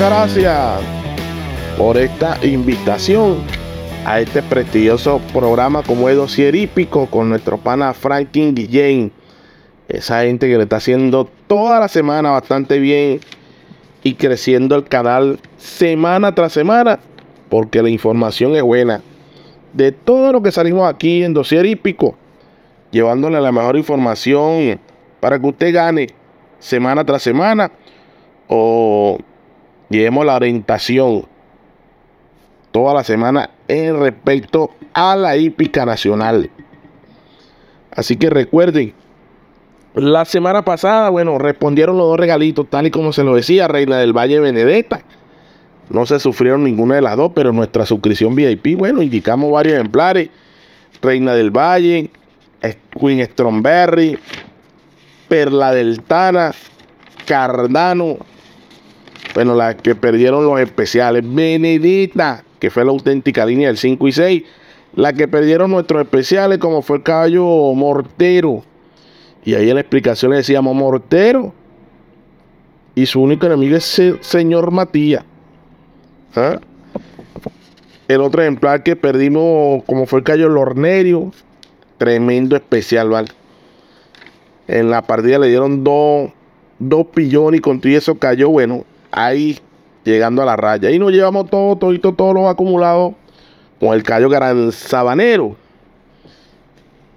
gracias por esta invitación a este prestigioso programa como es Dosier Hípico con nuestro pana Franklin Guillén. Esa gente que le está haciendo toda la semana bastante bien y creciendo el canal semana tras semana porque la información es buena. De todo lo que salimos aquí en Dosier Hípico, llevándole la mejor información para que usted gane semana tras semana o llevemos la orientación toda la semana en respecto a la hípica nacional. Así que recuerden, la semana pasada, bueno, respondieron los dos regalitos, tal y como se lo decía, Reina del Valle Benedetta. No se sufrieron ninguna de las dos, pero nuestra suscripción VIP, bueno, indicamos varios ejemplares. Reina del Valle, Queen Stromberry, Perla del Tana, Cardano. Bueno, las que perdieron los especiales. Benedita, que fue la auténtica línea del 5 y 6. La que perdieron nuestros especiales, como fue el caballo Mortero. Y ahí en la explicación le decíamos Mortero. Y su único enemigo es el señor Matías. ¿Ah? El otro ejemplar que perdimos, como fue el caballo Lornerio. Tremendo especial, ¿vale? En la partida le dieron dos dos pillones y con todo eso cayó, bueno, ahí llegando a la raya. Y nos llevamos todo, todo, todos los acumulados con el callo gran sabanero.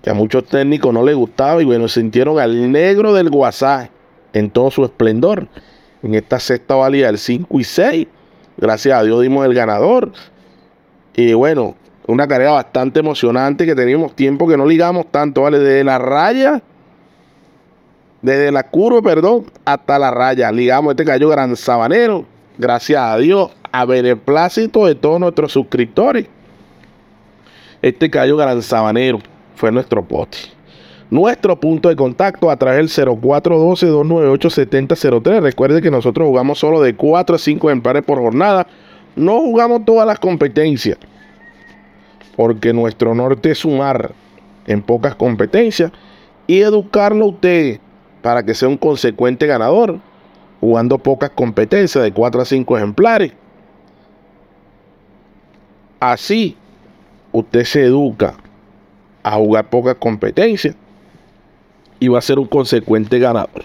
Que a muchos técnicos no les gustaba y bueno, sintieron al negro del WhatsApp en todo su esplendor. En esta sexta valía del 5 y 6. Gracias a Dios dimos el ganador. Y bueno, una carrera bastante emocionante que teníamos tiempo que no ligamos tanto, ¿vale? De la raya desde la curva, perdón, hasta la raya. Ligamos este cayó gran sabanero. Gracias a Dios, a beneplácito de todos nuestros suscriptores. Este cayó gran sabanero fue nuestro pote. Nuestro punto de contacto a través del 0412-298-7003. Recuerde que nosotros jugamos solo de 4 a 5 empares por jornada. No jugamos todas las competencias. Porque nuestro norte es sumar en pocas competencias y educarlo a ustedes para que sea un consecuente ganador, jugando pocas competencias de 4 a 5 ejemplares. Así, usted se educa a jugar pocas competencias y va a ser un consecuente ganador.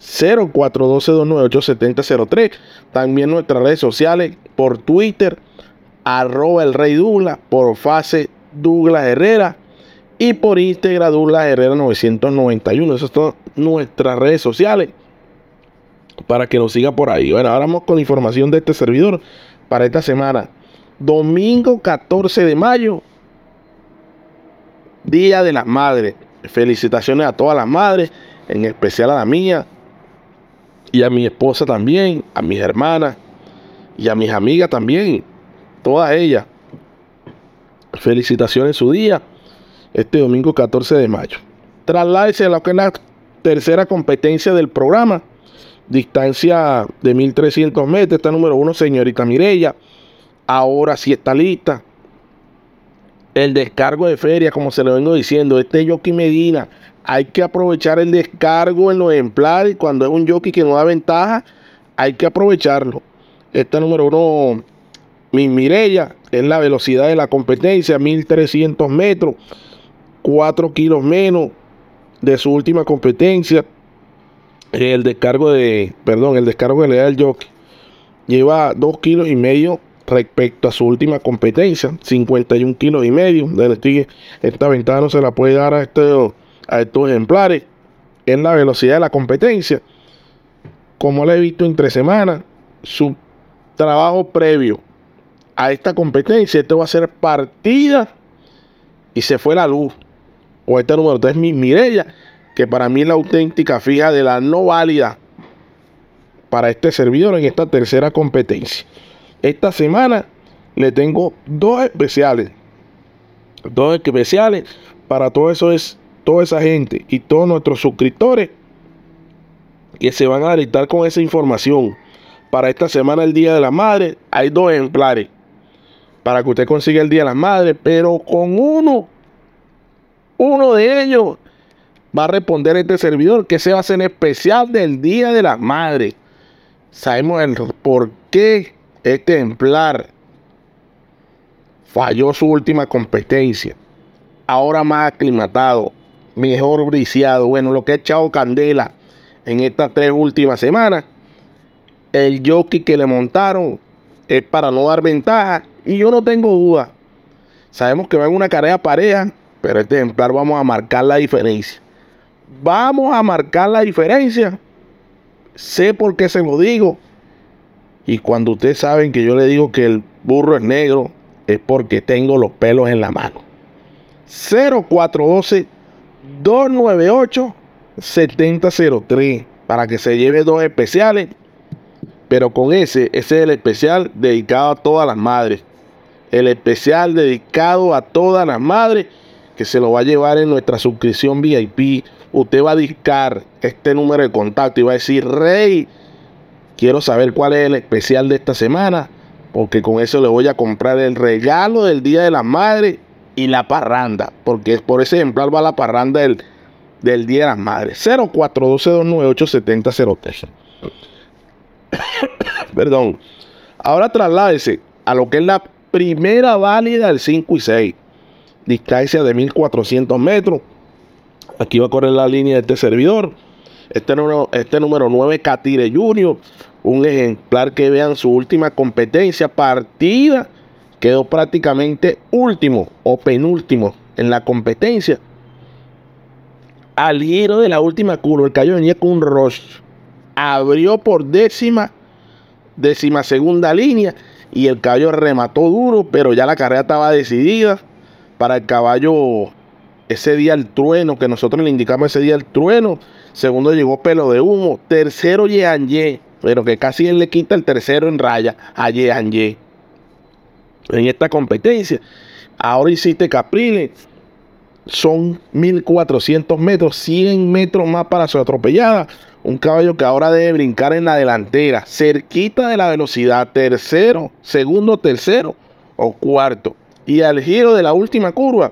0412-298-7003. También nuestras redes sociales por Twitter, arroba el rey Douglas, por fase Douglas Herrera y por Instagram Douglas Herrera 991. Esas son nuestras redes sociales para que nos siga por ahí. Bueno, ahora vamos con información de este servidor para esta semana. Domingo 14 de mayo, Día de las Madres. Felicitaciones a todas las madres, en especial a la mía y a mi esposa también, a mis hermanas y a mis amigas también, todas ellas. Felicitaciones su día este domingo 14 de mayo. Trasládese a lo que es la tercera competencia del programa. Distancia de 1300 metros. Está número uno, señorita Mirella. Ahora sí está lista. El descargo de feria, como se lo vengo diciendo, este jockey Medina. Hay que aprovechar el descargo en los ejemplares. Cuando es un jockey que no da ventaja, hay que aprovecharlo. Está número uno, mi Mirella. Es la velocidad de la competencia, 1300 metros. 4 kilos menos de su última competencia. El descargo de, perdón, el descargo que le da el jockey lleva 2 kilos y medio respecto a su última competencia, 51 kilos y medio. Esta ventaja no se la puede dar a, este, a estos ejemplares en la velocidad de la competencia. Como le he visto entre semanas, su trabajo previo a esta competencia, esto va a ser partida y se fue la luz o este número 3 mi Mirella, que para mí es la auténtica fija de la no válida para este servidor en esta tercera competencia. Esta semana le tengo dos especiales. Dos especiales para todo eso es toda esa gente y todos nuestros suscriptores que se van a dictar con esa información. Para esta semana, el Día de la Madre, hay dos ejemplares para que usted consiga el Día de la Madre, pero con uno uno de ellos va a responder este servidor que se va a hacer especial del Día de la Madre. Sabemos el por qué este ejemplar falló su última competencia. Ahora más aclimatado, mejor briciado. Bueno, lo que ha echado candela en estas tres últimas semanas. El jockey que le montaron es para no dar ventaja. Y yo no tengo duda. Sabemos que va en una carrera pareja, pero este ejemplar vamos a marcar la diferencia. Vamos a marcar la diferencia. Sé por qué se lo digo. Y cuando ustedes saben que yo le digo que el burro es negro, es porque tengo los pelos en la mano. 0412 298 7003 para que se lleve dos especiales. Pero con ese, ese es el especial dedicado a todas las madres. El especial dedicado a todas las madres que se lo va a llevar en nuestra suscripción VIP. Usted va a discar este número de contacto y va a decir, Rey, quiero saber cuál es el especial de esta semana, porque con eso le voy a comprar el regalo del Día de las Madres y la parranda, porque por ese ejemplar va la parranda del, del Día de las Madres. 0412-298-7003. Perdón. Ahora trasládese a lo que es la primera válida del 5 y 6. Distancia de 1400 metros. Aquí va a correr la línea de este servidor. Este número, este número 9 Catire Junior. Un ejemplar que vean su última competencia partida. Quedó prácticamente último o penúltimo en la competencia. Al giro de la última curva, el caballo venía con un rush. Abrió por décima, décima segunda línea y el caballo remató duro, pero ya la carrera estaba decidida para el caballo ese día el trueno, que nosotros le indicamos ese día el trueno. Segundo llegó pelo de humo. Tercero Ye, pero que casi él le quita el tercero en raya a Ye En esta competencia. Ahora hiciste Capriles. Son 1400 metros, 100 metros más para su atropellada. Un caballo que ahora debe brincar en la delantera, cerquita de la velocidad, tercero, segundo, tercero o cuarto. Y al giro de la última curva,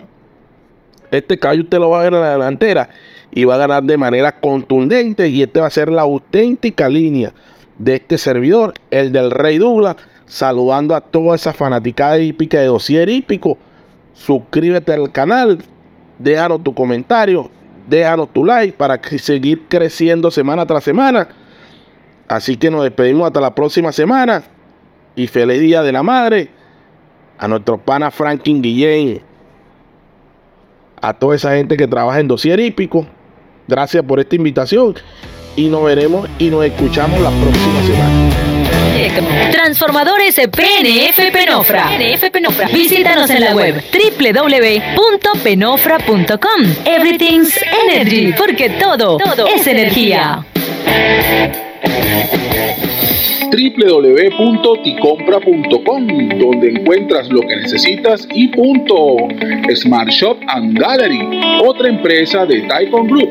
este caballo usted lo va a ver en la delantera y va a ganar de manera contundente. Y este va a ser la auténtica línea de este servidor, el del Rey Douglas. Saludando a toda esa fanaticada hípica de dossier hípico. Suscríbete al canal, déjanos tu comentario déjanos tu like para seguir creciendo semana tras semana. Así que nos despedimos hasta la próxima semana. Y feliz día de la madre. A nuestro pana Franklin Guillén. A toda esa gente que trabaja en dossier hípico. Gracias por esta invitación. Y nos veremos y nos escuchamos la próxima semana. Transformadores PNF Penofra. PNF Penofra. Visítanos en la web www.penofra.com. Everything's Energy, porque todo es energía www.ticompra.com donde encuentras lo que necesitas y punto. Smart Shop and Gallery, otra empresa de Taikon Group.